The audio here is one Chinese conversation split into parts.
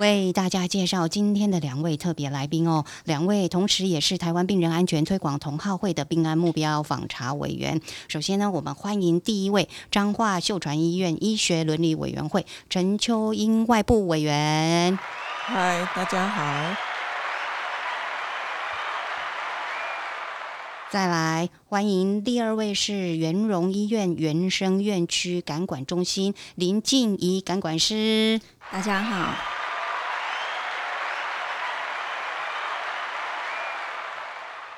为大家介绍今天的两位特别来宾哦，两位同时也是台湾病人安全推广同好会的病安目标访查委员。首先呢，我们欢迎第一位彰化秀传医院医学伦理委员会陈秋英外部委员。嗨，大家好。再来欢迎第二位是元荣医院原生院区感管中心林静怡感管师。大家好。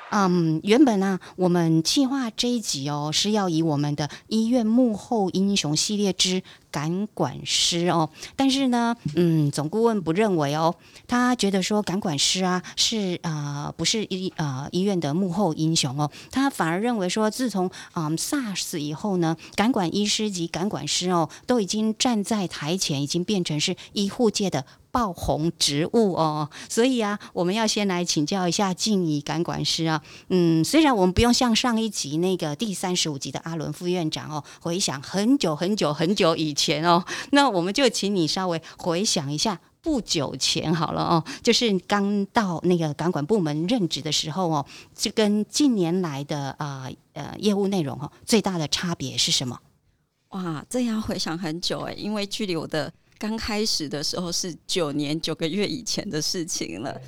嗯，原本呢，我们计划这一集哦，是要以我们的医院幕后英雄系列之感管师哦，但是呢，嗯，总顾问不认为哦，他觉得说感管师啊是啊不是医啊医院的幕后英雄哦，他反而认为说，自从嗯 SARS 以后呢，感管医师及感管师哦，都已经站在台前，已经变成是医护界的。爆红植物哦，所以啊，我们要先来请教一下静怡感管师啊。嗯，虽然我们不用像上一集那个第三十五集的阿伦副院长哦，回想很久很久很久以前哦，那我们就请你稍微回想一下不久前好了哦，就是刚到那个感管部门任职的时候哦，这跟近年来的啊呃业务内容哦，最大的差别是什么？哇，这要回想很久哎，因为距离我的。刚开始的时候是九年九个月以前的事情了。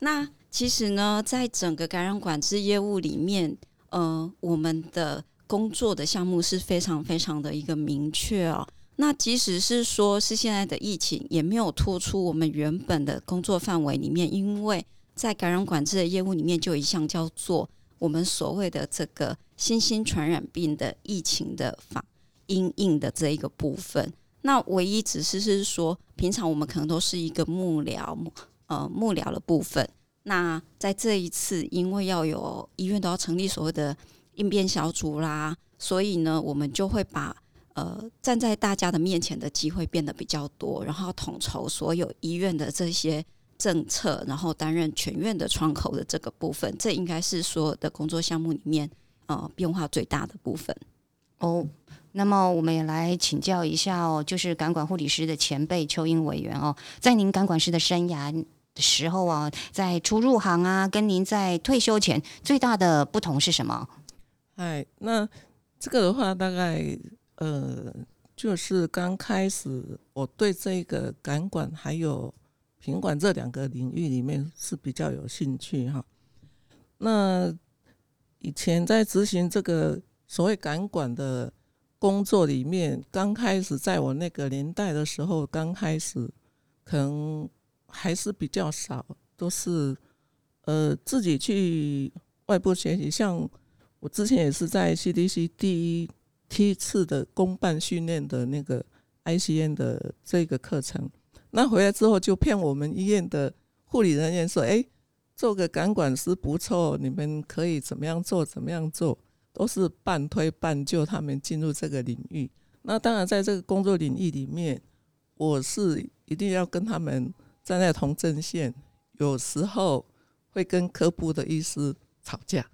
那其实呢，在整个感染管制业务里面，呃，我们的工作的项目是非常非常的一个明确哦。那即使是说是现在的疫情，也没有突出我们原本的工作范围里面，因为在感染管制的业务里面，就有一项叫做我们所谓的这个新兴传染病的疫情的防因应的这一个部分。那唯一只是是说，平常我们可能都是一个幕僚，呃，幕僚的部分。那在这一次，因为要有医院都要成立所谓的应变小组啦，所以呢，我们就会把呃站在大家的面前的机会变得比较多，然后统筹所有医院的这些政策，然后担任全院的窗口的这个部分。这应该是所有的工作项目里面呃变化最大的部分哦。那么我们也来请教一下哦，就是感管护理师的前辈邱英委员哦，在您感管师的生涯的时候啊，在初入行啊，跟您在退休前最大的不同是什么？哎，那这个的话，大概呃，就是刚开始我对这个感管还有品管这两个领域里面是比较有兴趣哈。那以前在执行这个所谓感管的。工作里面刚开始，在我那个年代的时候，刚开始可能还是比较少，都是呃自己去外部学习。像我之前也是在 CDC 第一梯次的公办训练的那个 ICN 的这个课程，那回来之后就骗我们医院的护理人员说：“哎，做个感管师不错，你们可以怎么样做，怎么样做。”都是半推半就，他们进入这个领域。那当然，在这个工作领域里面，我是一定要跟他们站在同阵线。有时候会跟科部的医师吵架。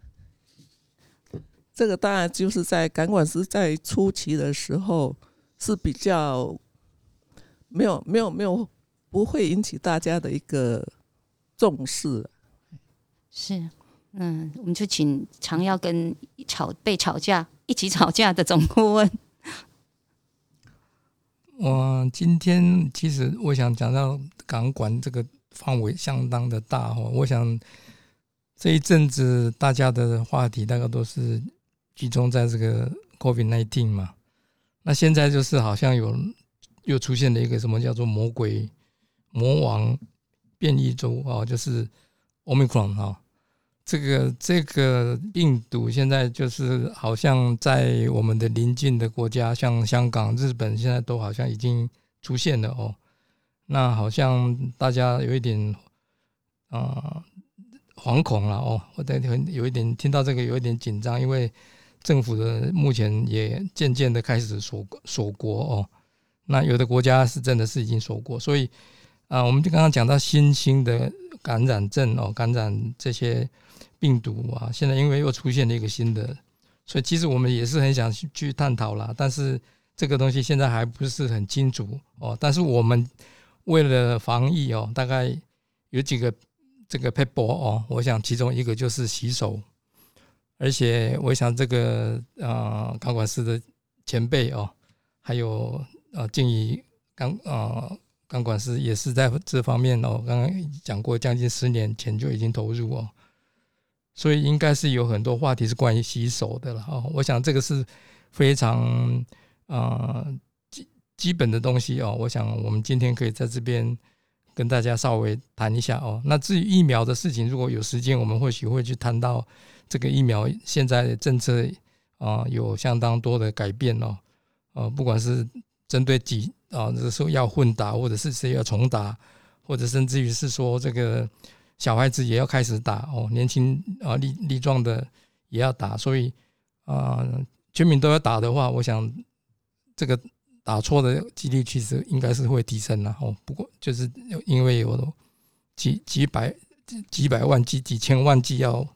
这个当然就是在感管师在初期的时候是比较没有、没有、没有不会引起大家的一个重视。是。嗯，我们就请常要跟吵被吵架一起吵架的总顾问。我今天其实我想讲到港管这个范围相当的大哦，我想这一阵子大家的话题大概都是集中在这个 COVID nineteen 嘛。那现在就是好像有又出现了一个什么叫做魔鬼魔王变异株啊，就是 Omicron 哈。这个这个病毒现在就是好像在我们的邻近的国家，像香港、日本，现在都好像已经出现了哦。那好像大家有一点啊惶恐了哦，我在有一点听到这个有一点紧张，因为政府的目前也渐渐的开始锁锁国哦。那有的国家是真的是已经锁国，所以啊，我们就刚刚讲到新兴的感染症哦，感染这些病毒啊，现在因为又出现了一个新的，所以其实我们也是很想去探讨啦，但是这个东西现在还不是很清楚哦。但是我们为了防疫哦，大概有几个。这个 paper 哦，我想其中一个就是洗手，而且我想这个呃钢管师的前辈哦，还有呃静怡钢呃钢管师也是在这方面哦，刚刚讲过，将近十年前就已经投入哦，所以应该是有很多话题是关于洗手的了哈。我想这个是非常啊基基本的东西哦。我想我们今天可以在这边。跟大家稍微谈一下哦。那至于疫苗的事情，如果有时间，我们或许会去谈到这个疫苗现在政策啊，有相当多的改变哦。呃，不管是针对几啊，这时候要混打，或者是谁要重打，或者甚至于是说这个小孩子也要开始打哦，年轻啊力力壮的也要打，所以啊，全民都要打的话，我想这个。打错的几率其实应该是会提升了哦，不过就是因为有几几百几几百万剂几千万剂要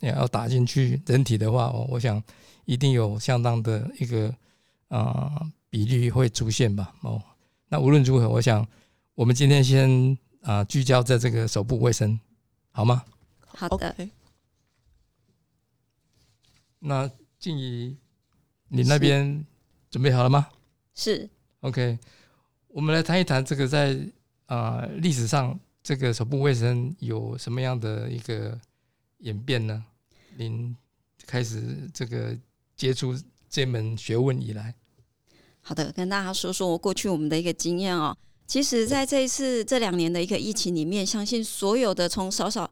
也要打进去人体的话哦，我想一定有相当的一个啊比例会出现吧哦。那无论如何，我想我们今天先啊聚焦在这个手部卫生，好吗？好的。那静怡，你那边准备好了吗？是，OK，我们来谈一谈这个在啊历史上这个手部卫生有什么样的一个演变呢？您开始这个接触这门学问以来，好的，跟大家说说我过去我们的一个经验哦。其实，在这一次这两年的一个疫情里面，相信所有的从少少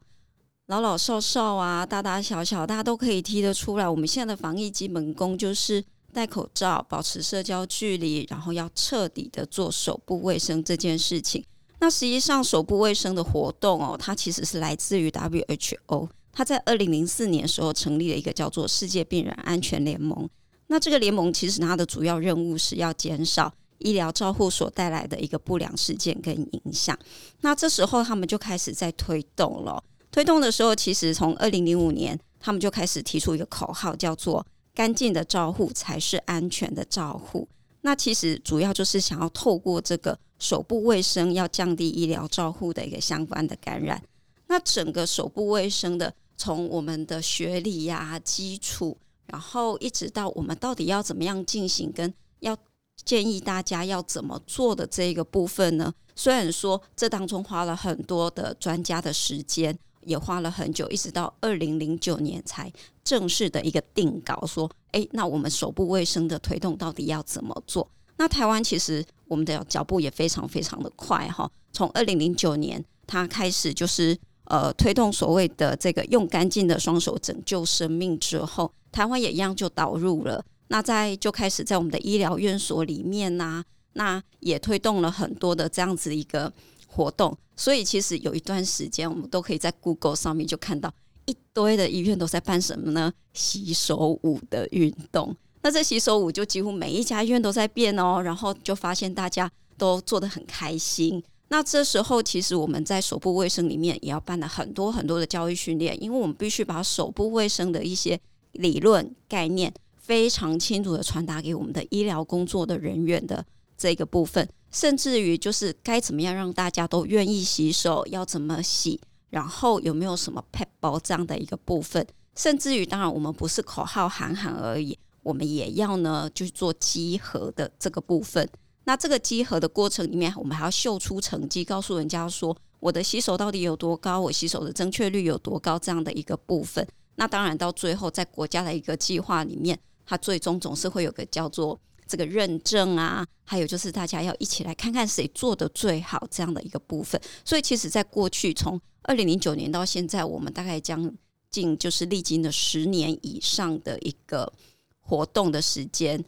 老老少少啊，大大小小，大家都可以听得出来，我们现在的防疫基本功就是。戴口罩，保持社交距离，然后要彻底的做手部卫生这件事情。那实际上手部卫生的活动哦，它其实是来自于 WHO，它在二零零四年时候成立了一个叫做世界病人安全联盟。那这个联盟其实它的主要任务是要减少医疗照护所带来的一个不良事件跟影响。那这时候他们就开始在推动了，推动的时候，其实从二零零五年他们就开始提出一个口号，叫做。干净的照护才是安全的照护。那其实主要就是想要透过这个手部卫生，要降低医疗照护的一个相关的感染。那整个手部卫生的，从我们的学历呀、基础，然后一直到我们到底要怎么样进行，跟要建议大家要怎么做的这一个部分呢？虽然说这当中花了很多的专家的时间。也花了很久，一直到二零零九年才正式的一个定稿，说，哎，那我们手部卫生的推动到底要怎么做？那台湾其实我们的脚步也非常非常的快哈，从二零零九年它开始就是呃推动所谓的这个用干净的双手拯救生命之后，台湾也一样就导入了，那在就开始在我们的医疗院所里面呐，那也推动了很多的这样子一个。活动，所以其实有一段时间，我们都可以在 Google 上面就看到一堆的医院都在办什么呢？洗手舞的运动。那这洗手舞就几乎每一家医院都在变哦，然后就发现大家都做得很开心。那这时候，其实我们在手部卫生里面也要办了很多很多的教育训练，因为我们必须把手部卫生的一些理论概念非常清楚的传达给我们的医疗工作的人员的这个部分。甚至于就是该怎么样让大家都愿意洗手，要怎么洗，然后有没有什么 pet 包这样的一个部分，甚至于当然我们不是口号喊喊而已，我们也要呢就是做集合的这个部分。那这个集合的过程里面，我们还要秀出成绩，告诉人家说我的洗手到底有多高，我洗手的正确率有多高这样的一个部分。那当然到最后在国家的一个计划里面，它最终总是会有个叫做。这个认证啊，还有就是大家要一起来看看谁做的最好这样的一个部分。所以其实，在过去从二零零九年到现在，我们大概将近就是历经了十年以上的一个活动的时间，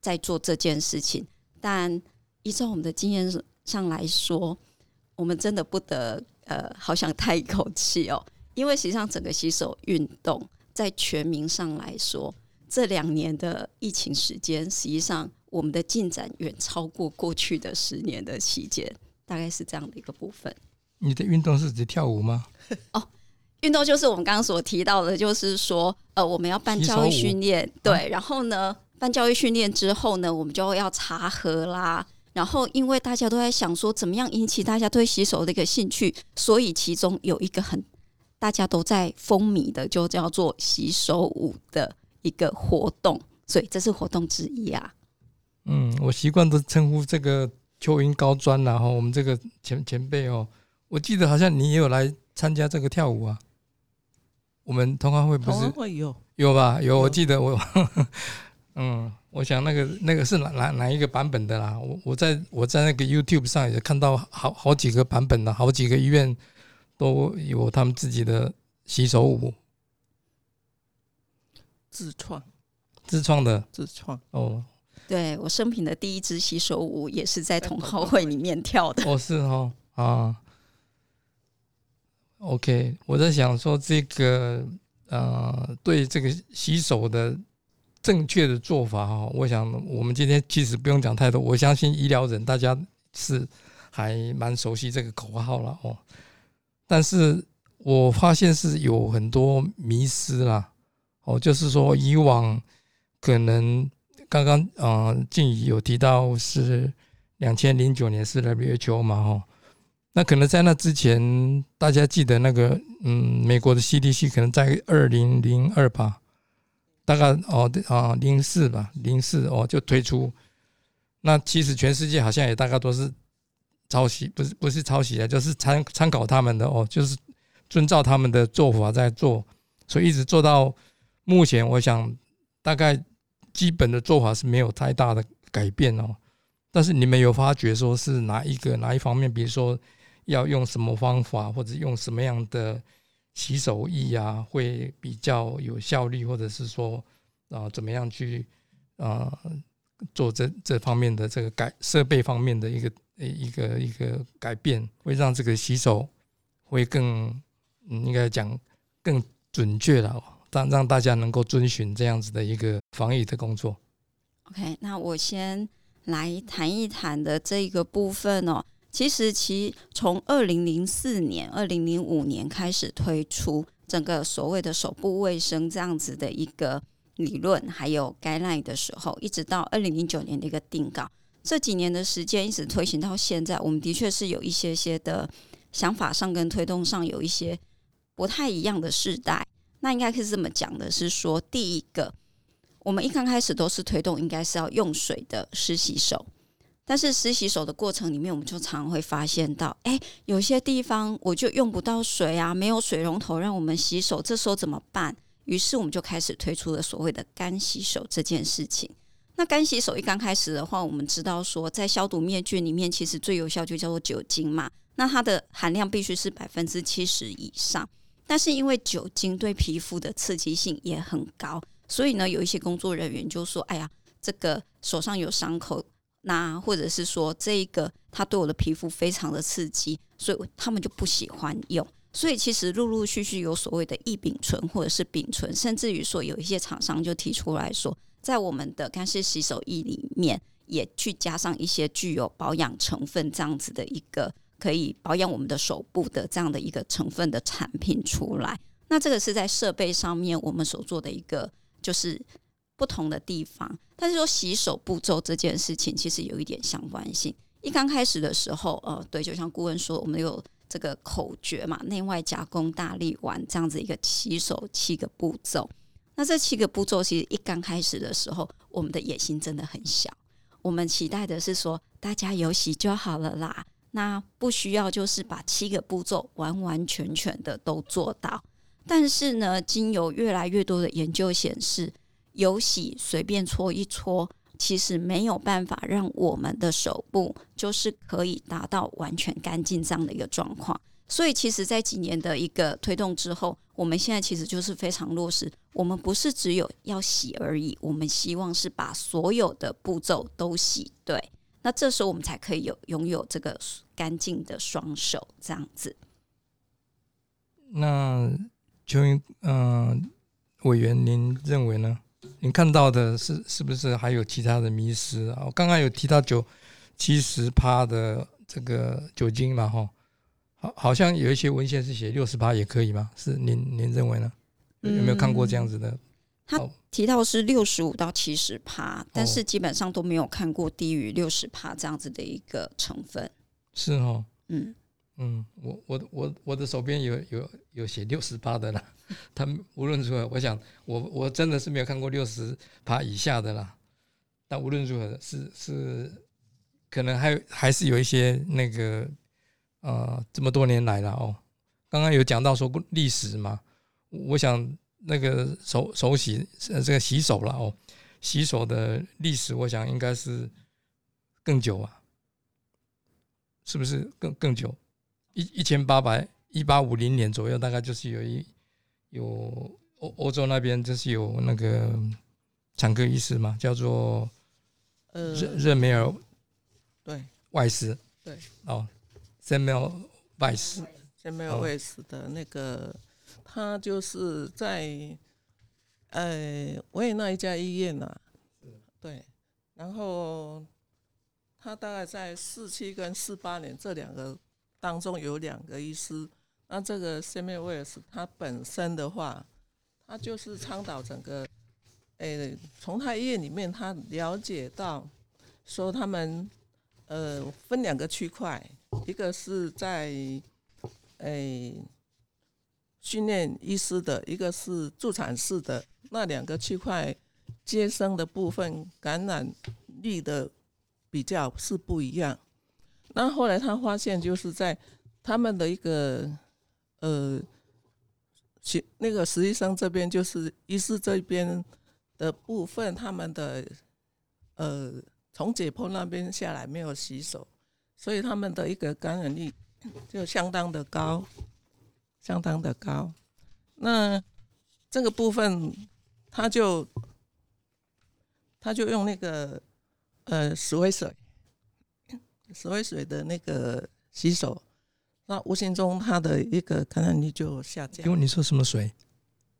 在做这件事情。但依照我们的经验上来说，我们真的不得呃，好想叹一口气哦，因为实际上整个洗手运动在全民上来说，这两年的疫情时间，实际上我们的进展远超过过去的十年的期间，大概是这样的一个部分。你的运动是指跳舞吗？哦运动就是我们刚刚所提到的，就是说，呃，我们要办教育训练，对，然后呢，办教育训练之后呢，我们就要查核啦。然后，因为大家都在想说，怎么样引起大家对洗手的一个兴趣，所以其中有一个很大家都在风靡的，就叫做洗手舞的一个活动，所以这是活动之一啊。嗯，我习惯都称呼这个秋云高专，然后我们这个前前辈哦，我记得好像你也有来参加这个跳舞啊。我们同行会不是会有有吧？有，我记得我。嗯，我想那个那个是哪哪哪一个版本的啦？我我在我在那个 YouTube 上也看到好好几个版本的，好几个医院都有他们自己的洗手舞，自创自创的自创哦。对我生平的第一支洗手舞也是在同好会里面跳的。哦，是哦啊。OK，我在想说这个呃，对这个洗手的。正确的做法哈，我想我们今天其实不用讲太多，我相信医疗人大家是还蛮熟悉这个口号了哦。但是我发现是有很多迷失啦哦，就是说以往可能刚刚啊静怡有提到是两千零九年是 WHO 嘛哈，那可能在那之前大家记得那个嗯美国的 CDC 可能在二零零二吧。大概哦，啊，零四吧，零四哦就推出。那其实全世界好像也大概都是抄袭，不是不是抄袭啊，就是参参考他们的哦，就是遵照他们的做法在做，所以一直做到目前，我想大概基本的做法是没有太大的改变哦。但是你们有发觉说是哪一个哪一方面，比如说要用什么方法，或者用什么样的？洗手液啊，会比较有效率，或者是说啊，怎么样去啊做这这方面的这个改设备方面的一个一个一个改变，会让这个洗手会更应该讲更准确了，让让大家能够遵循这样子的一个防疫的工作。OK，那我先来谈一谈的这一个部分哦。其实，其从二零零四年、二零零五年开始推出整个所谓的手部卫生这样子的一个理论，还有 guideline 的时候，一直到二零零九年的一个定稿，这几年的时间一直推行到现在，我们的确是有一些些的想法上跟推动上有一些不太一样的世代。那应该是这么讲的，是说第一个，我们一刚开始都是推动，应该是要用水的湿洗手。但是湿洗手的过程里面，我们就常会发现到，哎，有些地方我就用不到水啊，没有水龙头让我们洗手，这时候怎么办？于是我们就开始推出了所谓的干洗手这件事情。那干洗手一刚开始的话，我们知道说，在消毒灭菌里面，其实最有效就叫做酒精嘛。那它的含量必须是百分之七十以上。但是因为酒精对皮肤的刺激性也很高，所以呢，有一些工作人员就说：“哎呀，这个手上有伤口。”那或者是说，这一个它对我的皮肤非常的刺激，所以他们就不喜欢用。所以其实陆陆续续有所谓的异丙醇或者是丙醇，甚至于说有一些厂商就提出来说，在我们的干式洗手液里面也去加上一些具有保养成分这样子的一个可以保养我们的手部的这样的一个成分的产品出来。那这个是在设备上面我们所做的一个就是。不同的地方，但是说洗手步骤这件事情其实有一点相关性。一刚开始的时候，呃，对，就像顾问说，我们有这个口诀嘛，内外夹攻大力丸这样子一个洗手七个步骤。那这七个步骤其实一刚开始的时候，我们的野心真的很小，我们期待的是说大家有洗就好了啦，那不需要就是把七个步骤完完全全的都做到。但是呢，经由越来越多的研究显示。有洗随便搓一搓，其实没有办法让我们的手部就是可以达到完全干净这样的一个状况。所以，其实，在几年的一个推动之后，我们现在其实就是非常落实。我们不是只有要洗而已，我们希望是把所有的步骤都洗对。那这时候我们才可以有拥有这个干净的双手这样子。那邱云，嗯、委员，您认为呢？您看到的是是不是还有其他的迷失啊？我刚刚有提到九七十趴的这个酒精嘛，哈，好，好像有一些文献是写六十趴也可以吗？是您您认为呢？有有没有看过这样子的？他哦提到是六十五到七十帕，但哦。是基本上都没有看过低于六十帕这样子的一个成分。是哦，嗯，嗯，我我我我的手边有有有写六十八的啦，他们无论如何，我想我我真的是没有看过六十趴以下的啦。但无论如何，是是可能还还是有一些那个呃，这么多年来了哦，刚刚有讲到说过历史嘛，我想那个手手洗呃这个洗手了哦，洗手的历史，我想应该是更久啊，是不是更更久？一一千八百一八五零年左右，大概就是有一有欧欧洲那边就是有那个产科医师嘛，叫做呃，热热梅尔对，外斯，对，哦，Samuel Weiss，先没有哦卫士的那个，他就是在呃维也纳一家医院呐、对，然后他大概在四七跟四八年这两个当中有两个医师，那这个 Samuel Weiss 他本身的话，他就是倡导整个，诶、从他医院里面他了解到说他们呃分两个区块，一个是在诶训练医师的，一个是助产士的，那两个区块接生的部分感染率的比较是不一样。那后来他发现，就是在他们的一个呃，其那个实习生这边，就是医师这边的部分，他们的呃从解剖那边下来没有洗手，所以他们的一个感染率就相当的高，相当的高。那这个部分，他就他就用那个呃石灰水，石灰水的那个洗手，那无形中他的一个感染率就下降因。为你说什么水？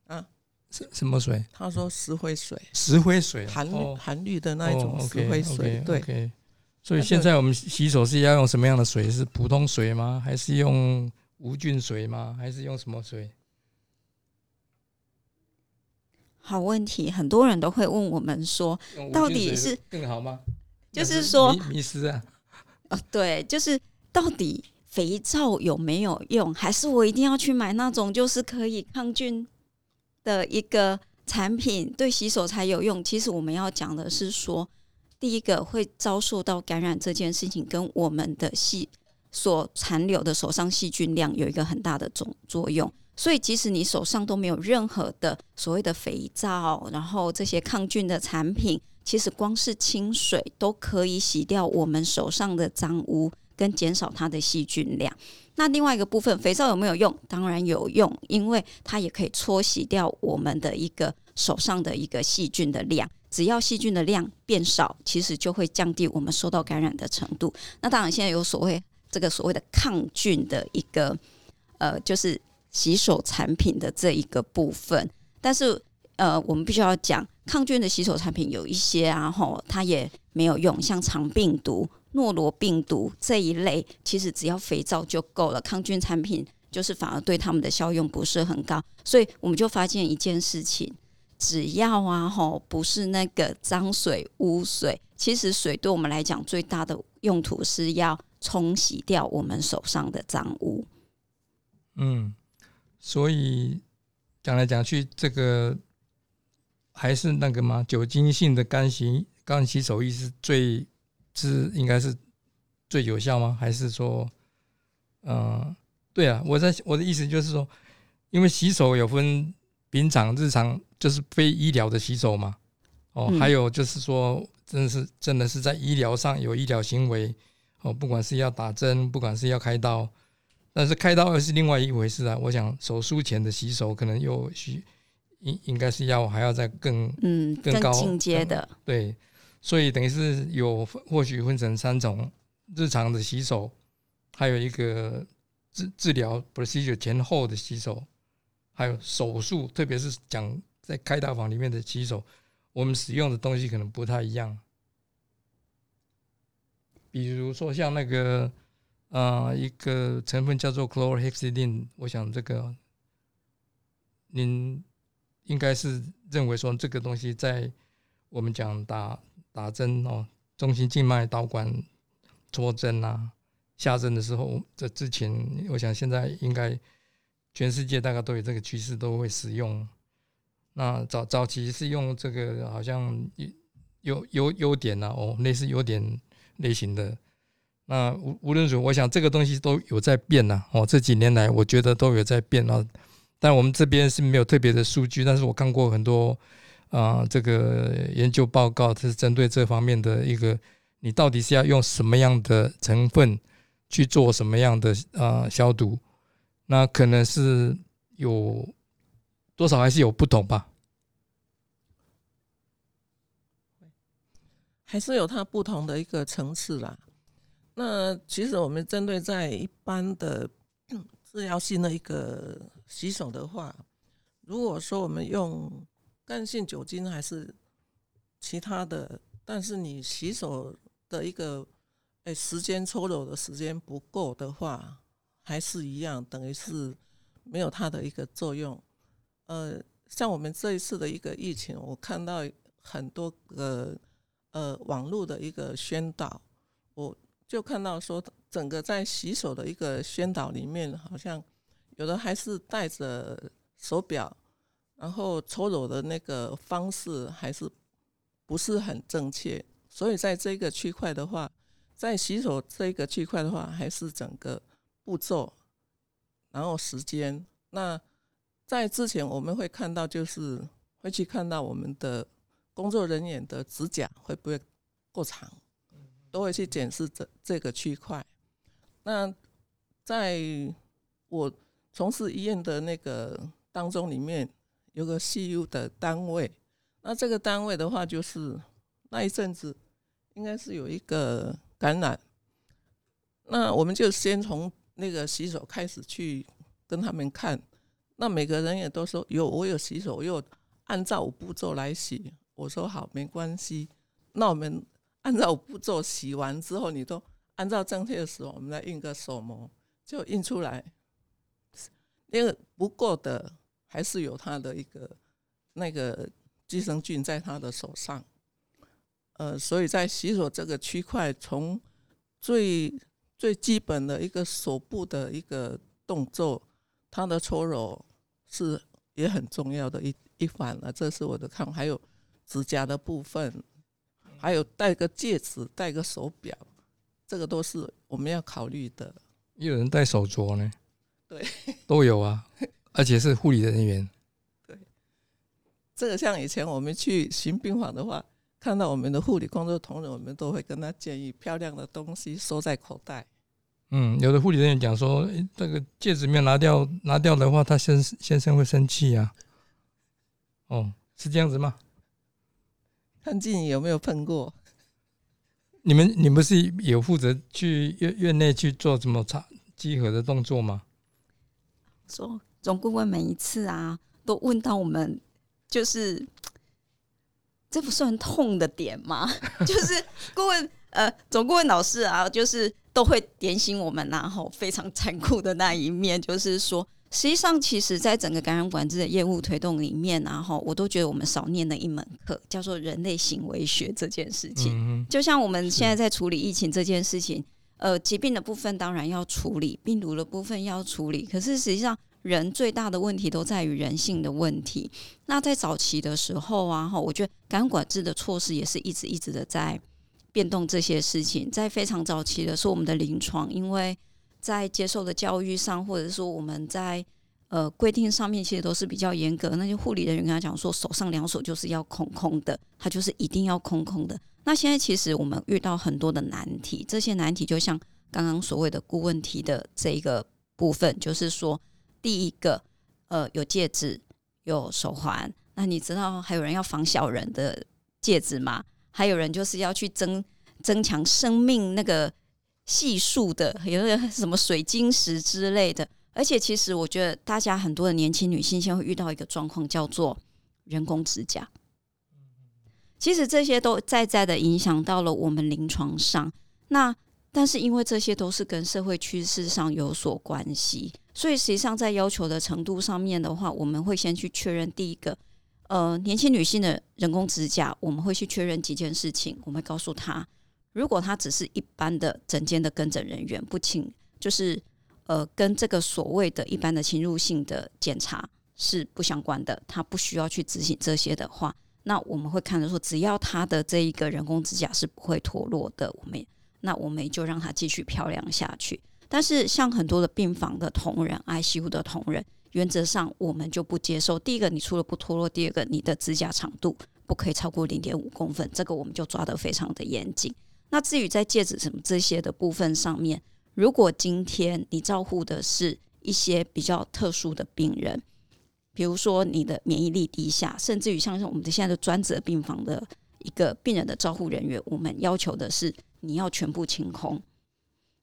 啊，什什么水？他说石灰水，石灰水啊，含哦含氯的那一种哦石灰水对。所以现在我们洗手是要用什么样的水？是普通水吗？还是用无菌水吗？还是用什么水？好问题，很多人都会问我们说，到底是更好吗？就是那说迷迷失啊，哦，对，就是到底肥皂有没有用，还是我一定要去买那种就是可以抗菌的一个产品，对洗手才有用？其实我们要讲的是说，第一个会遭受到感染这件事情，跟我们的细所残留的手上细菌量有一个很大的总作用。所以，即使你手上都没有任何的所谓的肥皂，然后这些抗菌的产品，其实光是清水都可以洗掉我们手上的脏污，跟减少它的细菌量。那另外一个部分，肥皂有没有用？当然有用，因为它也可以搓洗掉我们的一个手上的一个细菌的量。只要细菌的量变少，其实就会降低我们受到感染的程度。那当然，现在有所谓这个所谓的抗菌的一个呃，就是洗手产品的这一个部分，但是呃，我们必须要讲，抗菌的洗手产品有一些啊，吼，它也没有用，像肠病毒、诺罗病毒这一类，其实只要肥皂就够了，抗菌产品就是反而对它们的效用不是很高，所以我们就发现一件事情。只要啊，吼，不是那个脏水、污水，其实水对我们来讲最大的用途是要冲洗掉我们手上的脏污。嗯，所以讲来讲去，这个还是那个吗？酒精性的干洗干洗手液是最是应该是最有效吗？还是说，嗯、对啊，我在我的意思就是说，因为洗手有分平常、日常，就是非医疗的洗手嘛。哦，嗯还有就是说，真的是真的是在医疗上有医疗行为哦，不管是要打针，不管是要开刀，但是开刀又是另外一回事啊。我想手术前的洗手可能又需应应该是要还要再更嗯，更高更进阶的，对，所以等于是有或许分成三种：日常的洗手，还有一个治治疗 procedure 前后的洗手，还有手术，特别是讲在开刀房里面的洗手，我们使用的东西可能不太一样。比如说像那个呃一个成分叫做 chlorhexidine，我想这个您应该是认为说这个东西在我们讲打打针哦，中心静脉导管戳针啊。下针的时候，这之前我想现在应该全世界大概都有这个趋势，都会使用。那早早期是用这个好像有有优点呐，哦，类似优点类型的。那无无论如何，我想这个东西都有在变呐。哦，这几年来我觉得都有在变啊。但我们这边是没有特别的数据，但是我看过很多啊，这个研究报告是针对这方面的一个，你到底是要用什么样的成分？去做什么样的呃消毒？那可能是有多少还是有不同吧？还是有它不同的一个层次啦。那其实我们针对在一般的治疗性的一个洗手的话，如果说我们用干性酒精还是其他的，但是你洗手的一个。哎，时间搓揉的时间不够的话，还是一样，等于是没有它的一个作用。呃，像我们这一次的一个疫情，我看到很多个呃呃网络的一个宣导，我就看到说，整个在洗手的一个宣导里面，好像有的还是带着手表，然后搓揉的那个方式还是不是很正确，所以在这个区块的话。在洗手这个区块的话，还是整个步骤，然后时间。那在之前我们会看到，就是会去看到我们的工作人员的指甲会不会过长，都会去检视这这个区块。那在我从事医院的那个当中，里面有个 CU 的单位，那这个单位的话，就是那一阵子应该是有一个。感染，那我们就先从那个洗手开始去跟他们看。那每个人也都说有，我有洗手，又按照步骤来洗。我说好，没关系。那我们按照步骤洗完之后，你都按照正确的时候，我们来印个手模，就印出来。那个不够的，还是有他的一个那个寄生菌在他的手上。呃，所以在洗手这个区块，从最最基本的一个手部的一个动作，他的搓揉是也很重要的一一环了。这是我的看法。还有指甲的部分，还有戴个戒指、戴个手表，这个都是我们要考虑的。也有人戴手镯呢？对，都有啊，而且是护理人员。对，这个像以前我们去巡病房的话。看到我们的护理工作同仁，我们都会跟他建议，漂亮的东西收在口袋。嗯，有的护理人员讲说，这个戒指没有拿掉，拿掉的话，他先先生会生气呀。哦，是这样子吗？看静有没有碰过？你们，你们是有负责去院院内去做什么擦集合的动作吗？说总顾问每一次啊，都问到我们，就是。这不算痛的点吗？就是顾问呃，总顾问老师啊，就是都会点醒我们，然后非常残酷的那一面，就是说，实际上其实在整个感染管制的业务推动里面，然后我都觉得我们少念了一门课，叫做人类行为学这件事情。就像我们现在在处理疫情这件事情，呃，疾病的部分当然要处理，病毒的部分要处理，可是实际上。人最大的问题都在于人性的问题。那在早期的时候啊，哈，我觉得感染管制的措施也是一直一直的在变动这些事情。在非常早期的是我们的临床，因为在接受的教育上，或者说我们在呃规定上面，其实都是比较严格。那些护理人员跟他讲说，手上两手就是要空空的，他就是一定要空空的。那现在其实我们遇到很多的难题，这些难题就像刚刚所谓的顾问题的这一个部分，就是说。第一个，呃，有戒指，有手环。那你知道还有人要防小人的戒指吗？还有人就是要去增增强生命那个细数的，有那个什么水晶石之类的。而且，其实我觉得大家很多的年轻女性现在会遇到一个状况，叫做人工指甲。其实这些都在在的影响到了我们临床上。那但是因为这些都是跟社会趋势上有所关系，所以实际上在要求的程度上面的话，我们会先去确认第一个，呃，年轻女性的人工指甲，我们会去确认几件事情。我们会告诉她，如果他只是一般的诊间的跟诊人员，不请就是呃跟这个所谓的一般的侵入性的检查是不相关的，他不需要去执行这些的话，那我们会看着说，只要他的这一个人工指甲是不会脱落的，我们。那我们就让它继续漂亮下去。但是像很多的病房的同仁、ICU 的同仁，原则上我们就不接受。第一个，你除了不脱落；第二个，你的指甲长度不可以超过零点五公分，这个我们就抓得非常的严谨。那至于在戒指什么这些的部分上面，如果今天你照顾的是一些比较特殊的病人，比如说你的免疫力低下，甚至于像是我们的现在的专责病房的一个病人的照护人员，我们要求的是。你要全部清空。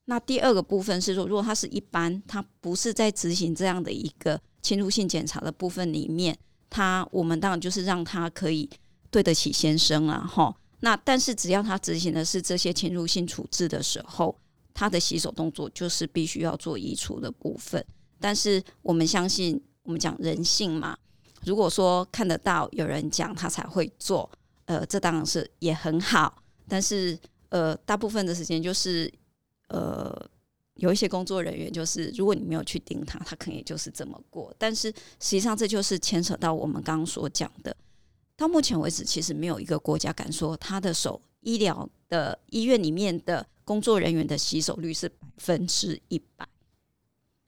那第二个部分是说，如果他是一般，他不是在执行这样的一个侵入性检查的部分里面，他我们当然就是让他可以对得起先生啊，哈。那但是只要他执行的是这些侵入性处置的时候，他的洗手动作就是必须要做移除的部分。但是我们相信，我们讲人性嘛，如果说看得到有人讲他才会做，呃，这当然是也很好，但是。呃，大部分的时间就是，呃，有一些工作人员就是，如果你没有去盯他，他可能也就是这么过。但是实际上，这就是牵扯到我们刚刚所讲的。到目前为止，其实没有一个国家敢说他的手医疗的医院里面的工作人员的洗手率是百分之一百。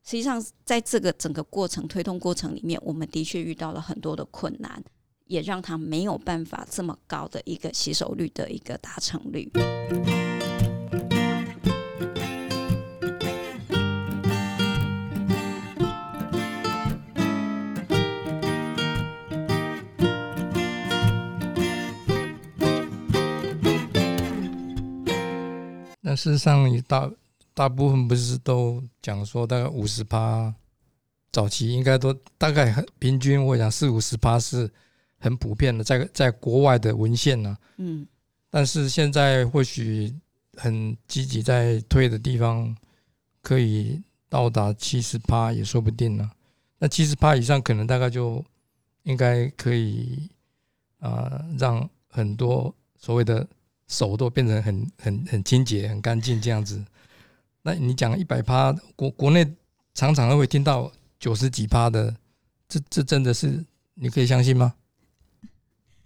实际上，在这个整个过程推动过程里面，我们的确遇到了很多的困难。也让他没有办法这么高的一个洗手率的一个达成率。事实上，大大部分不是都讲说，大概五十趴，早期应该都大概平均，我想四五十趴是。很普遍的，在在国外的文献呢，嗯，但是现在或许很积极在推的地方，可以到达七十趴也说不定呢。那七十趴以上，可能大概就应该可以啊，让很多所谓的手都变成很很很清洁、很干净这样子。那你讲一百趴，国国内常常会听到九十几趴的，这这真的是你可以相信吗？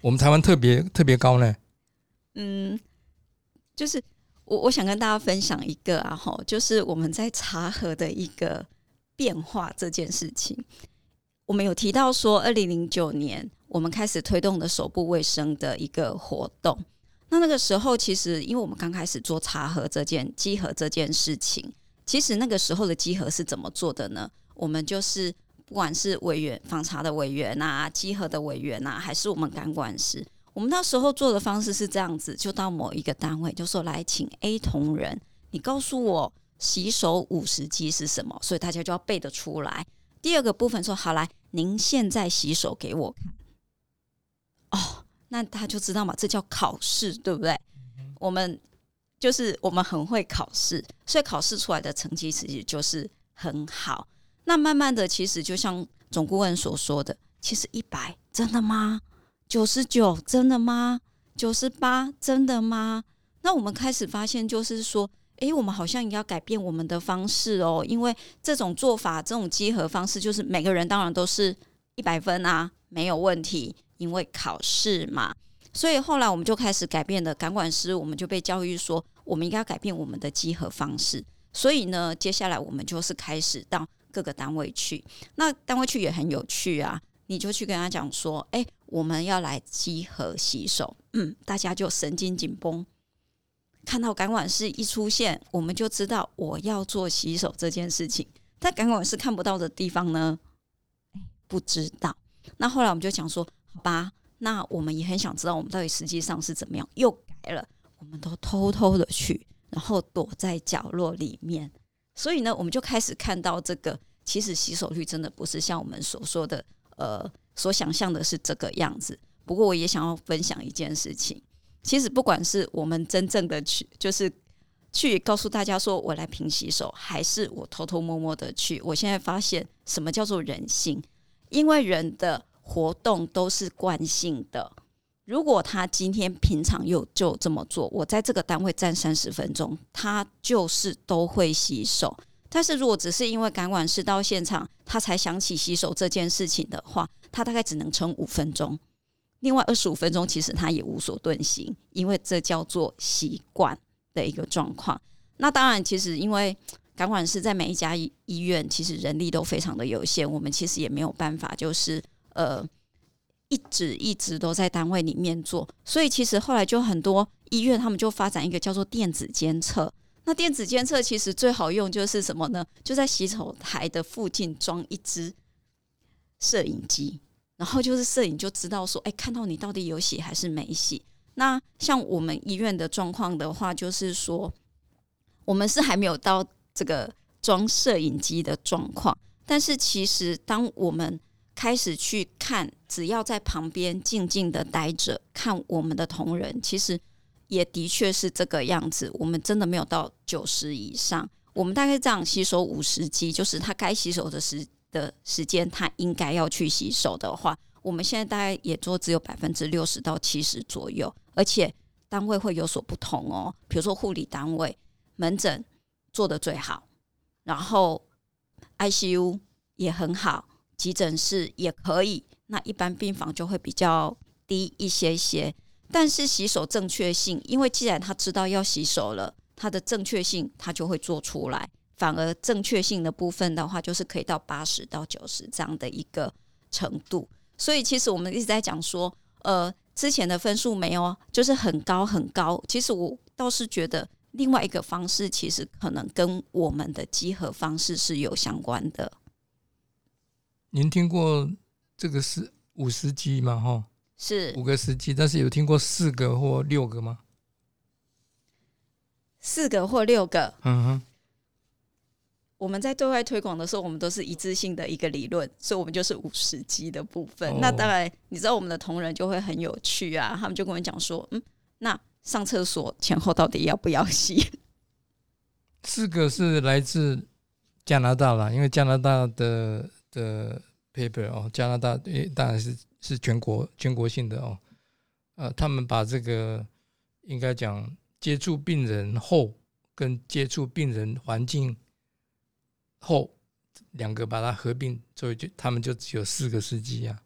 我们台湾特别特别高呢，嗯，就是我我想跟大家分享一个啊，哈，就是我们在茶盒的一个变化这件事情。我们有提到说，二零零九年我们开始推动的手部卫生的一个活动。那那个时候，其实因为我们刚开始做茶盒这件机盒这件事情，其实那个时候的机盒是怎么做的呢？我们就是。不管是委员访查的委员呐，集合的委员呐，还是我们感管师，我们那时候做的方式是这样子：就到某一个单位，就说来请 A 同仁，你告诉我洗手五十机是什么，所以大家就要背得出来。第二个部分说好来，您现在洗手给我看。那他就知道嘛，这叫考试，对不对？我们就是我们很会考试，所以考试出来的成绩其实就是很好。那慢慢的，其实就像总顾问所说的，其实一百真的吗？九十九真的吗？九十八真的吗？那我们开始发现，就是说，诶，我们好像也要改变我们的方式哦，因为这种做法，这种集合方式，就是每个人当然都是一百分啊，没有问题，因为考试嘛。所以后来我们就开始改变了，感管师我们就被教育说，我们应该改变我们的集合方式。所以呢，接下来我们就是开始到。各个单位去，那单位去也很有趣啊！你就去跟他讲说：“哎，我们要来集合洗手。”嗯，大家就神经紧绷。看到感管室一出现，我们就知道我要做洗手这件事情。在感管室看不到的地方呢，不知道。那后来我们就讲说：“好吧，那我们也很想知道，我们到底实际上是怎么样。”又改了，我们都偷偷的去然后躲在角落里面。所以呢，我们就开始看到这个，其实洗手率真的不是像我们所说的，呃，所想象的是这个样子。不过，我也想要分享一件事情，其实不管是我们真正的去，就是去告诉大家说我来评洗手，还是我偷偷摸摸的去，我现在发现什么叫做人性，因为人的活动都是惯性的。如果他今天平常又就这么做，我在这个单位站三十分钟，他就是都会洗手。但是如果只是因为感管师到现场，他才想起洗手这件事情的话，他大概只能撑五分钟。另外二十五分钟，其实他也无所遁形，因为这叫做习惯的一个状况。那当然，其实因为感管师在每一家医院，其实人力都非常的有限，我们其实也没有办法，就是呃。一直一直都在单位里面做，所以其实后来就很多医院他们就发展一个叫做电子监测。那电子监测其实最好用就是什么呢？就在洗手台的附近装一支摄影机，然后就是摄影就知道说，哎，看到你到底有洗还是没洗。那像我们医院的状况的话，就是说我们是还没有到这个装摄影机的状况，但是其实当我们开始去看，只要在旁边静静的待着看我们的同仁，其实也的确是这个样子。我们真的没有到九十以上，我们大概这样洗手五十机，就是他该洗手的时的时间，他应该要去洗手的话，我们现在大概也做只有百分之六十到七十左右，而且单位会有所不同哦。比如说护理单位、门诊做的最好，然后 ICU 也很好。急诊室也可以，那一般病房就会比较低一些些。但是洗手正确性，因为既然他知道要洗手了，他的正确性他就会做出来。反而正确性的部分的话，就是可以到八十到九十这样的一个程度。所以其实我们一直在讲说，呃，之前的分数没有，就是很高很高。其实我倒是觉得另外一个方式，其实可能跟我们的集合方式是有相关的。您听过这个是五十级吗？哈，是五个十级，但是有听过四个或六个吗？四个或六个，嗯哼。我们在对外推广的时候，我们都是一致性的一个理论，所以我们就是五十级的部分。那当然，你知道我们的同仁就会很有趣啊，他们就跟我讲说：“嗯，那上厕所前后到底要不要洗？”四个是来自加拿大啦，因为加拿大的。的 paper 哦，加拿大诶，当然是是全国全国性的哦，呃，他们把这个应该讲接触病人后跟接触病人环境后两个把它合并，所以就他们就只有四个司机啊，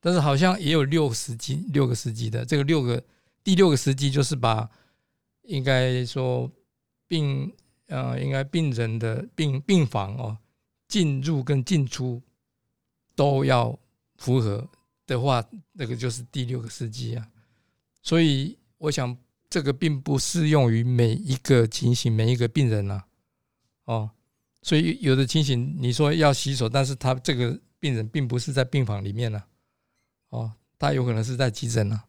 但是好像也有六司机六个司机的，这个六个第六个司机就是把应该说病呃应该病人的病病房哦。进入跟进出都要符合的话，那个就是第六个司机啊。所以我想，这个并不适用于每一个情形、每一个病人呐。哦，所以有的情形你说要洗手，但是他这个病人并不是在病房里面呢。哦，他有可能是在急诊呢。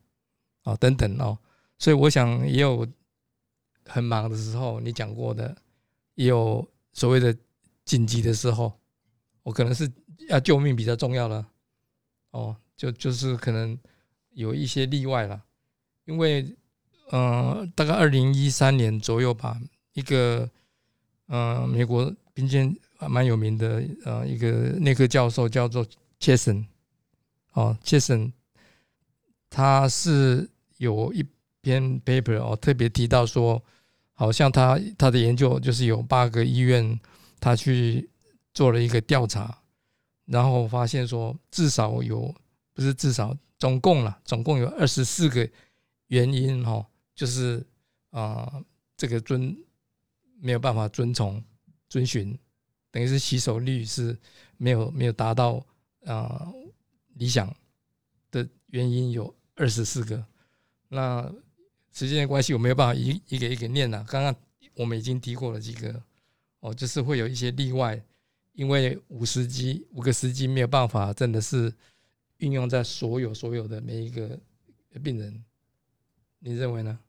哦，等等哦。所以我想也有很忙的时候，你讲过的，也有所谓的。紧急的时候，我可能是要救命比较重要了，哦，就就是可能有一些例外了，因为，嗯，大概二零一三年左右吧，一个，嗯，美国民间蛮有名的，呃，一个内科教授叫做切森，哦，切森，他是有一篇 paper 哦，特别提到说，好像他他的研究就是有八个医院。他去做了一个调查，然后发现说，至少有不是至少，总共了，总共有二十四个原因哈，就是啊，这个遵没有办法遵从遵循，等于是洗手率是没有没有达到啊理想的原因有二十四个。那时间的关系，我没有办法一一个一个念了。刚刚我们已经提过了几个。哦，就是会有一些例外，因为五十机五个司机没有办法，真的是运用在所有所有的每一个病人，你认为呢？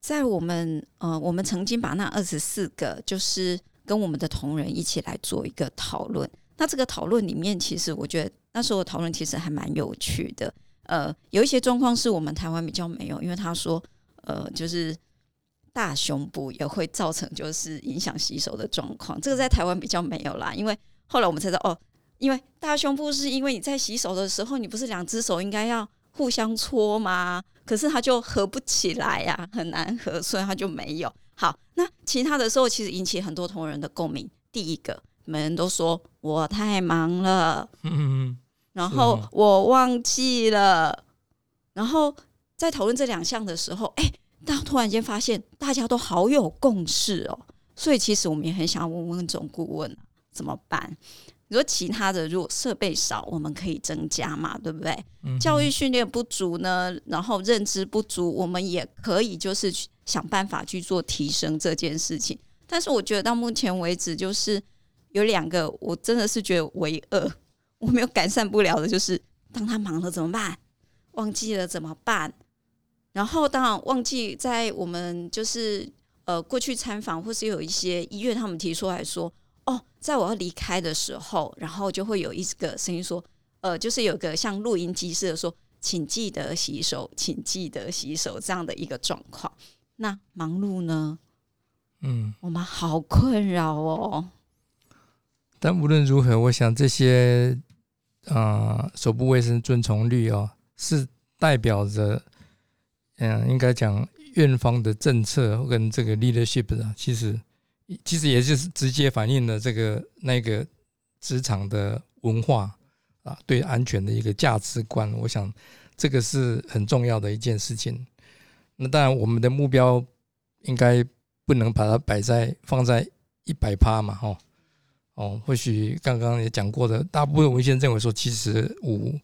在我们呃，我们曾经把那二十四个，就是跟我们的同仁一起来做一个讨论。那这个讨论里面，其实我觉得那时候讨论其实还蛮有趣的。呃，有一些状况是我们台湾比较没有，因为他说，呃，就是大胸部也会造成就是影响洗手的状况。这个在台湾比较没有啦，因为后来我们才知道，哦，因为大胸部是因为你在洗手的时候，你不是两只手应该要互相搓吗？可是它就合不起来呀，很难合，所以它就没有。好，那其他的时候其实引起很多同仁的共鸣。第一个，每人都说我太忙了，嗯，然后我忘记了，然后在讨论这两项的时候，哎，大突然间发现大家都好有共识哦，所以其实我们也很想要问问总顾问怎么办。你说其他的，如果设备少，我们可以增加嘛，对不对？教育训练不足呢，然后认知不足，我们也可以就是想办法去做提升这件事情。但是我觉得到目前为止，就是有两个我真的是觉得为恶，我没有改善不了的，就是当他忙了怎么办？忘记了怎么办？然后当然忘记在我们就是呃过去参访或是有一些医院，他们提出来说。哦，在我要离开的时候，然后就会有一个声音说：“呃，就是有个像录音机似的说，请记得洗手，请记得洗手这样的一个状况。”那忙碌呢？嗯，我们好困扰哦。但无论如何，我想这些啊，手部卫生遵从率哦，是代表着嗯，应该讲院方的政策跟这个 leadership 啊，其实。其实也就是直接反映了这个那个职场的文化啊，对安全的一个价值观。我想这个是很重要的一件事情。那当然，我们的目标应该不能把它摆在放在一百趴嘛，哈哦。或许刚刚也讲过的，大部分文献认为说七十五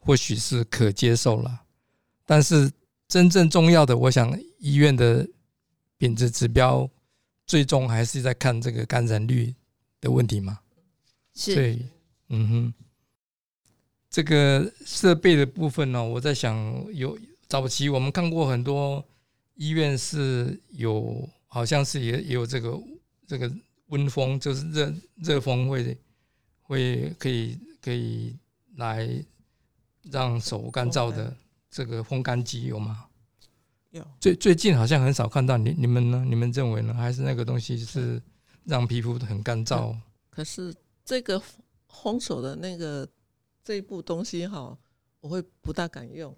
或许是可接受了。但是真正重要的，我想医院的品质指标。最终还是在看这个感染率的问题嘛？是，对，嗯哼，这个设备的部分呢，我在想，有早期我们看过很多医院是有，好像是也也有这个这个温风，就是热热风会会可以可以来让手干燥的这个烘干机有吗？有最最近好像很少看到你你们呢？你们认为呢？还是那个东西是让皮肤很干燥？可是这个烘手的那个这一部东西哈，我会不大敢用，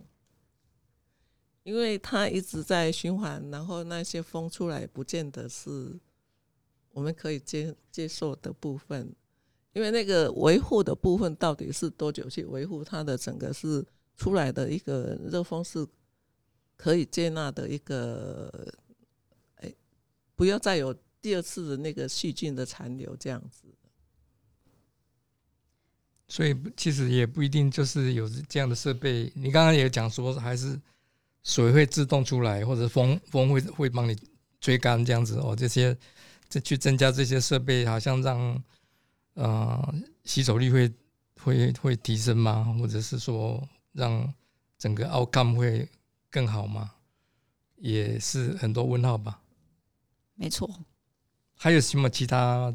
因为它一直在循环，然后那些风出来，不见得是我们可以接接受的部分。因为那个维护的部分到底是多久去维护它的整个是出来的一个热风是？可以接纳的一个，哎，不要再有第二次的那个细菌的残留，这样子。所以其实也不一定就是有这样的设备。你刚刚也讲说，还是水会自动出来，或者风风会会帮你吹干这样子哦。这些这去增加这些设备，好像让呃洗手率会会会提升吗？或者是说让整个 outcome 会？更好吗？也是很多问号吧。没错。还有什么其他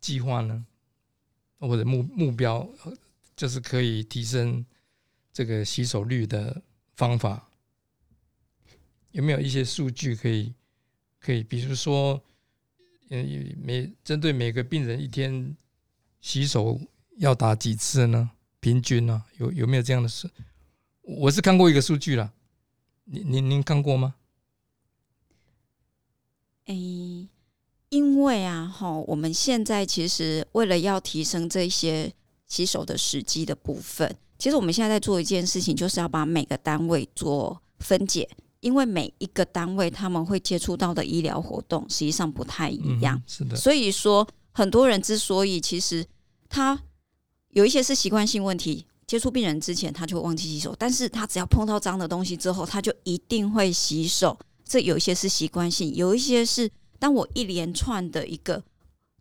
计划呢？或者目目标，就是可以提升这个洗手率的方法？有没有一些数据可以可以？比如说，嗯，每针对每个病人一天洗手要打几次呢？平均呢？有有没有这样的事？我是看过一个数据了。您您您看过吗？哎，因为啊，哈，我们现在其实为了要提升这些洗手的时机的部分，其实我们现在在做一件事情，就是要把每个单位做分解，因为每一个单位他们会接触到的医疗活动实际上不太一样，是的。所以说，很多人之所以其实他有一些是习惯性问题。接触病人之前，他就会忘记洗手，但是他只要碰到脏的东西之后，他就一定会洗手。这有一些是习惯性，有一些是当我一连串的一个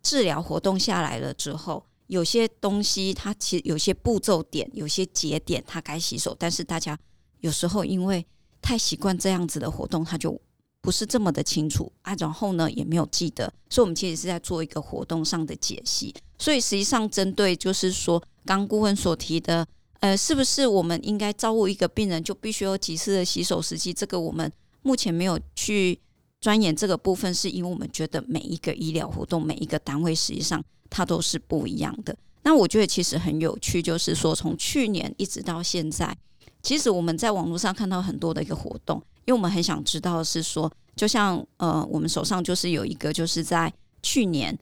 治疗活动下来了之后，有些东西它其实有些步骤点、有些节点，它该洗手，但是大家有时候因为太习惯这样子的活动，他就不是这么的清楚啊，然后呢也没有记得，所以我们其实是在做一个活动上的解析。所以实际上针对就是说，刚顾问所提的，呃，是不是我们应该照顾一个病人就必须有几次的洗手时机？这个我们目前没有去钻研这个部分，是因为我们觉得每一个医疗活动、每一个单位实际上它都是不一样的。那我觉得其实很有趣，就是说从去年一直到现在，其实我们在网络上看到很多的一个活动，因为我们很想知道是说，就像呃，我们手上就是有一个，就是在去年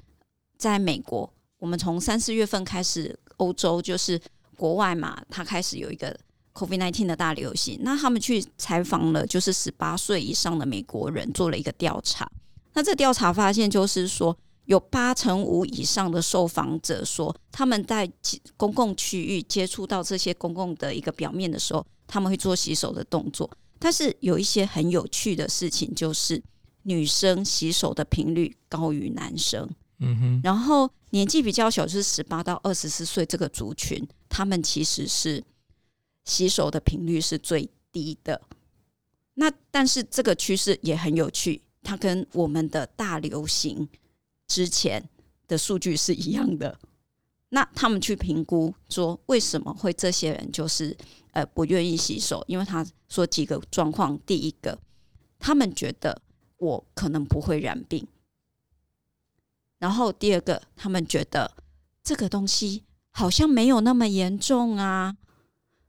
在美国。我们从三四月份开始，欧洲就是国外嘛，它开始有一个 COVID-19 的大流行。那他们去采访了，就是十八岁以上的美国人，做了一个调查。那这调查发现，就是说有八成五以上的受访者说，他们在公共区域接触到这些公共的一个表面的时候，他们会做洗手的动作。但是有一些很有趣的事情，就是女生洗手的频率高于男生。嗯哼，然后年纪比较小，是十八到二十四岁这个族群，他们其实是洗手的频率是最低的。那但是这个趋势也很有趣，它跟我们的大流行之前的数据是一样的。那他们去评估说，为什么会这些人就是呃不愿意洗手？因为他说几个状况，第一个，他们觉得我可能不会染病。然后第二个，他们觉得这个东西好像没有那么严重啊，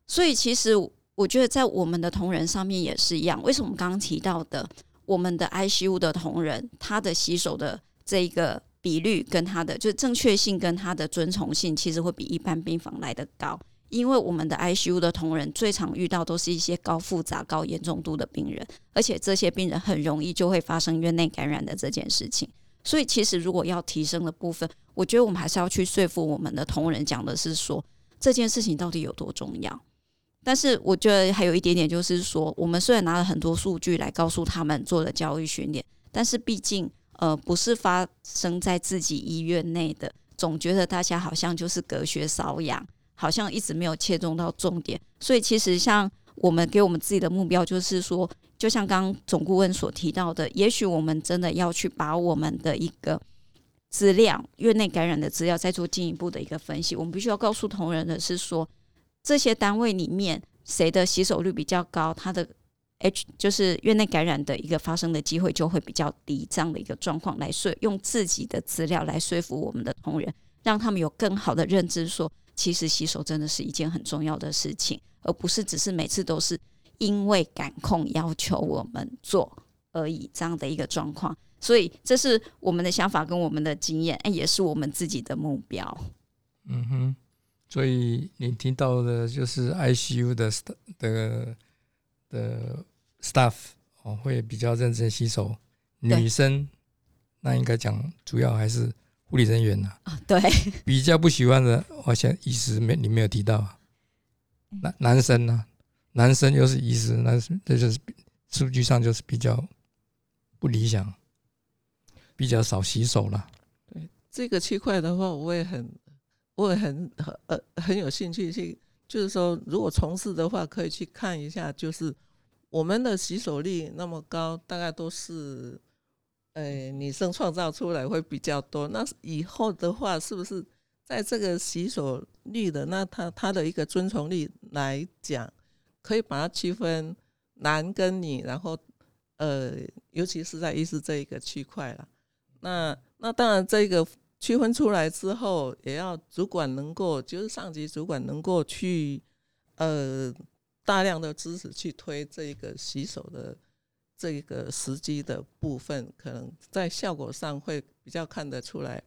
所以其实我觉得在我们的同仁上面也是一样。为什么刚刚提到的我们的 ICU 的同仁，他的洗手的这一个比率跟他的就正确性跟他的遵从性，其实会比一般病房来的高？因为我们的 ICU 的同仁最常遇到都是一些高复杂、高严重度的病人，而且这些病人很容易就会发生院内感染的这件事情。所以，其实如果要提升的部分，我觉得我们还是要去说服我们的同仁，讲的是说这件事情到底有多重要。但是，我觉得还有一点点，就是说，我们虽然拿了很多数据来告诉他们做了教育训练，但是毕竟，呃，不是发生在自己医院内的，总觉得大家好像就是隔靴搔痒，好像一直没有切中到重点。所以，其实像我们给我们自己的目标，就是说。就像刚刚总顾问所提到的，也许我们真的要去把我们的一个资料、院内感染的资料再做进一步的一个分析。我们必须要告诉同仁的是说，这些单位里面谁的洗手率比较高，他的 H 就是院内感染的一个发生的机会就会比较低，这样的一个状况来说，用自己的资料来说服我们的同仁，让他们有更好的认知，说其实洗手真的是一件很重要的事情，而不是只是每次都是。因为感控要求我们做而已，这样的一个状况，所以这是我们的想法跟我们的经验，哎，也是我们自己的目标。嗯哼，所以你听到的就是 ICU 的的的 staff 哦，会比较认真洗手。女生那应该讲主要还是护理人员呐。啊，对，比较不喜欢的，好像医师没你没有提到。男男生呢？男生又是医师，那是这就是数据上就是比较不理想，比较少洗手了。对这个区块的话，我也很，我也很呃很有兴趣去，就是说如果从事的话，可以去看一下，就是我们的洗手率那么高，大概都是呃女生创造出来会比较多。那以后的话，是不是在这个洗手率的那他他的一个遵从率来讲？可以把它区分男跟女，然后呃，尤其是在医师这一个区块了。那那当然，这个区分出来之后，也要主管能够，就是上级主管能够去呃大量的支持去推这一个洗手的这一个时机的部分，可能在效果上会比较看得出来。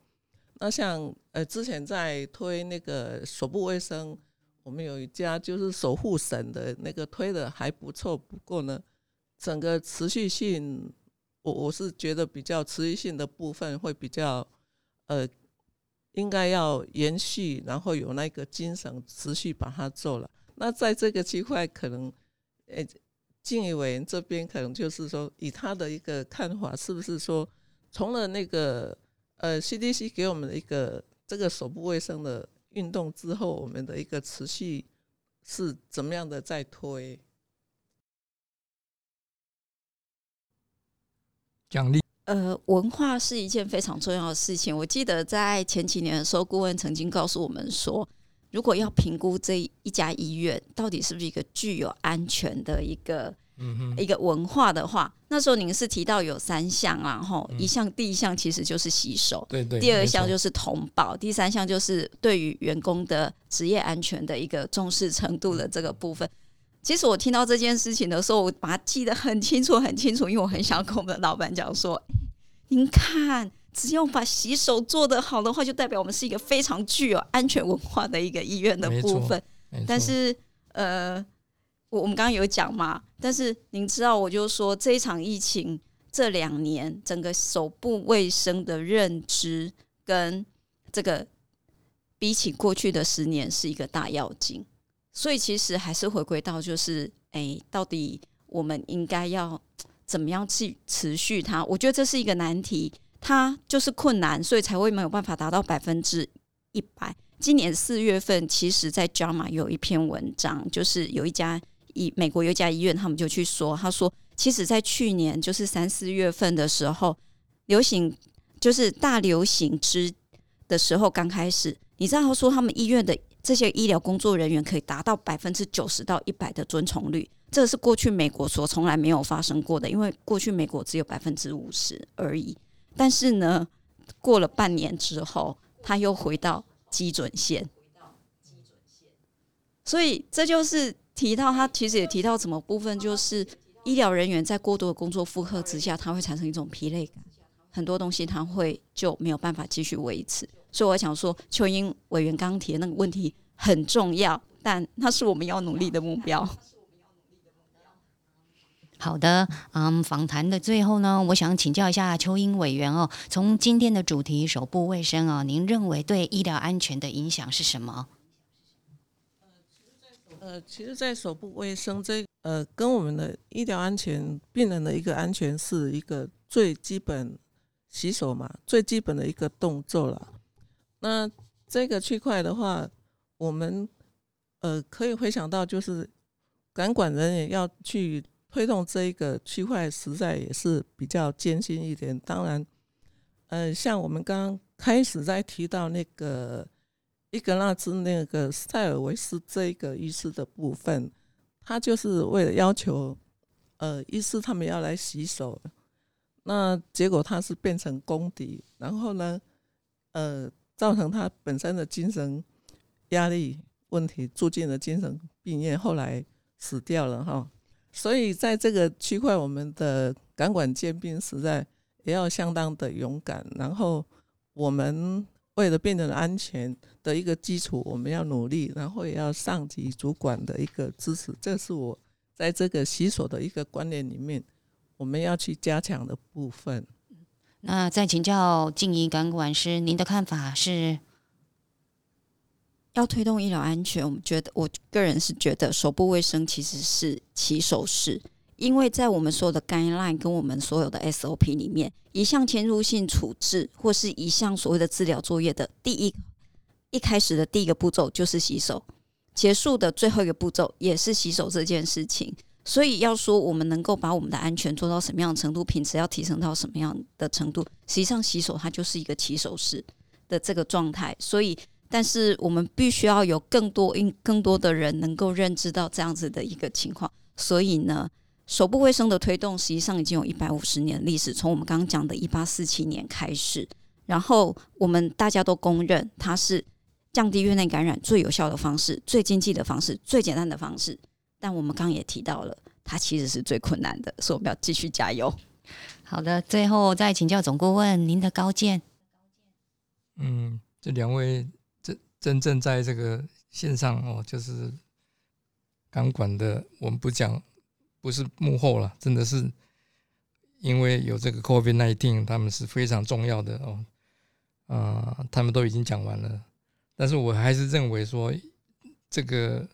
那像呃之前在推那个手部卫生。我们有一家就是守护神的那个推的还不错，不过呢，整个持续性，我我是觉得比较持续性的部分会比较，呃，应该要延续，然后有那个精神持续把它做了。那在这个区块，可能，呃，敬义委员这边可能就是说，以他的一个看法，是不是说，从了那个呃 CDC 给我们的一个这个手部卫生的。运动之后，我们的一个持续是怎么样的在推？奖励。呃，文化是一件非常重要的事情。我记得在前几年的时候，顾问曾经告诉我们说，如果要评估这一家医院到底是不是一个具有安全的一个一个文化的话，那时候您是提到有三项啦，然后嗯一项第一项其实就是洗手，对对。第二项就是通报，第三项就是对于员工的职业安全的一个重视程度的这个部分。其实我听到这件事情的时候，我把它记得很清楚很清楚，因为我很想跟我们的老板讲说：“您看，只要把洗手做得好的话，就代表我们是一个非常具有安全文化的一个医院的部分。”但是呃，我我们刚刚有讲嘛，但是您知道，我就说这一场疫情这两年，整个手部卫生的认知跟这个比起过去的十年是一个大跃进，所以其实还是回归到就是，哎，到底我们应该要怎么样去持续它？我觉得这是一个难题，它就是困难，所以才会没有办法达到百分之一百。今年四月份，其实在 JAMA 有一篇文章，就是有一家医美国有一家医院，他们就去说，他说，其实，在去年就是三四月份的时候，流行就是大流行之的时候刚开始，你知道他说他们医院的这些医疗工作人员可以达到百分之九十到一百的遵从率，这是过去美国所从来没有发生过的，因为过去美国只有百分之五十而已。但是呢，过了半年之后，他又回到基准线，所以这就是提到他其实也提到什么部分，就是医疗人员在过度的工作负荷之下，他会产生一种疲累感，很多东西他会就没有办法继续维持。所以我想说，邱英委员刚刚提的那个问题很重要，但那是我们要努力的目标。好的，嗯，访谈的最后呢，我想请教一下邱英委员哦，从今天的主题手部卫生哦，您认为对医疗安全的影响是什么？呃，其实，在手部卫生这呃，跟我们的医疗安全、病人的一个安全是一个最基本洗手嘛，最基本的一个动作了。那这个区块的话，我们呃可以回想到，就是感管人员要去推动这一个区块，实在也是比较艰辛一点。当然，呃，像我们刚刚开始在提到那个。伊格纳兹那个塞尔维斯这个医师的部分，他就是为了要求，呃，医师他们要来洗手，那结果他是变成公敌，然后呢，呃，造成他本身的精神压力问题，住进了精神病院，后来死掉了哈。所以在这个区块，我们的感管兼并实在也要相当的勇敢，然后我们。为了病人安全的一个基础，我们要努力，然后也要上级主管的一个支持，这是我在这个洗手的一个观念里面，我们要去加强的部分。那再请教静怡感管师，您的看法是？要推动医疗安全，我们觉得，我个人是觉得手部卫生其实是起手式。因为在我们所有的 guideline 跟我们所有的 SOP 里面，一项侵入性处置或是一项所谓的治疗作业的第一一开始的第一个步骤就是洗手，结束的最后一个步骤也是洗手这件事情。所以要说我们能够把我们的安全做到什么样的程度，品质要提升到什么样的程度，实际上洗手它就是一个起手式的这个状态。所以，但是我们必须要有更多、更多的人能够认知到这样子的一个情况。所以呢，手部卫生的推动实际上已经有一百五十年历史，从我们刚刚讲的一八四七年开始，然后我们大家都公认它是降低院内感染最有效的方式、最经济的方式、最简单的方式。但我们刚刚也提到了，它其实是最困难的，所以我们要继续加油。好的，最后再请教总顾问您的高见。嗯，这两位真真正在这个线上哦，就是钢管的，我们不讲。不是幕后了，真的是因为有这个 COVID nineteen，他们是非常重要的哦。啊，他们都已经讲完了，但是我还是认为说，这个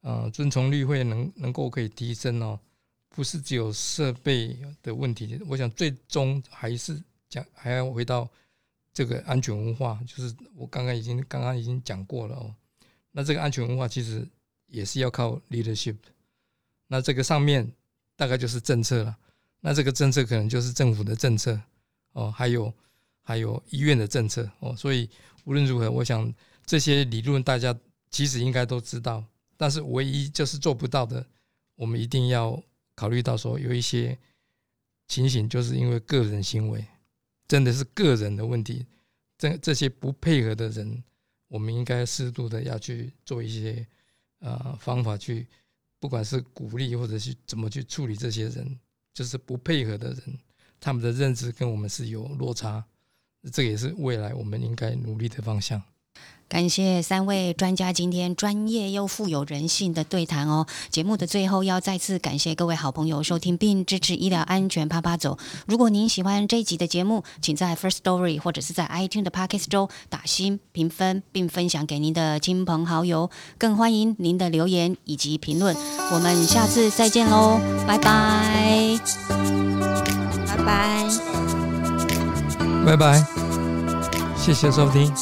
呃，遵从率会能能够可以提升哦，不是只有设备的问题。我想最终还是讲还要回到这个安全文化，就是我刚刚已经刚刚已经讲过了哦。那这个安全文化其实也是要靠 leadership。那这个上面大概就是政策了。那这个政策可能就是政府的政策哦，还有还有医院的政策哦。所以无论如何，我想这些理论大家其实应该都知道，但是唯一就是做不到的，我们一定要考虑到说有一些情形，就是因为个人行为，真的是个人的问题，这这些不配合的人，我们应该适度的要去做一些呃方法去。不管是鼓励，或者是怎么去处理这些人，就是不配合的人，他们的认知跟我们是有落差，这也是未来我们应该努力的方向。感谢三位专家今天专业又富有人性的对谈哦。节目的最后要再次感谢各位好朋友收听并支持医疗安全啪啪走。如果您喜欢这一集的节目，请在 First Story 或者是在 iTunes 的 Podcast 中打新评分，并分享给您的亲朋好友。更欢迎您的留言以及评论。我们下次再见喽，拜拜，拜拜，拜拜，谢谢收听。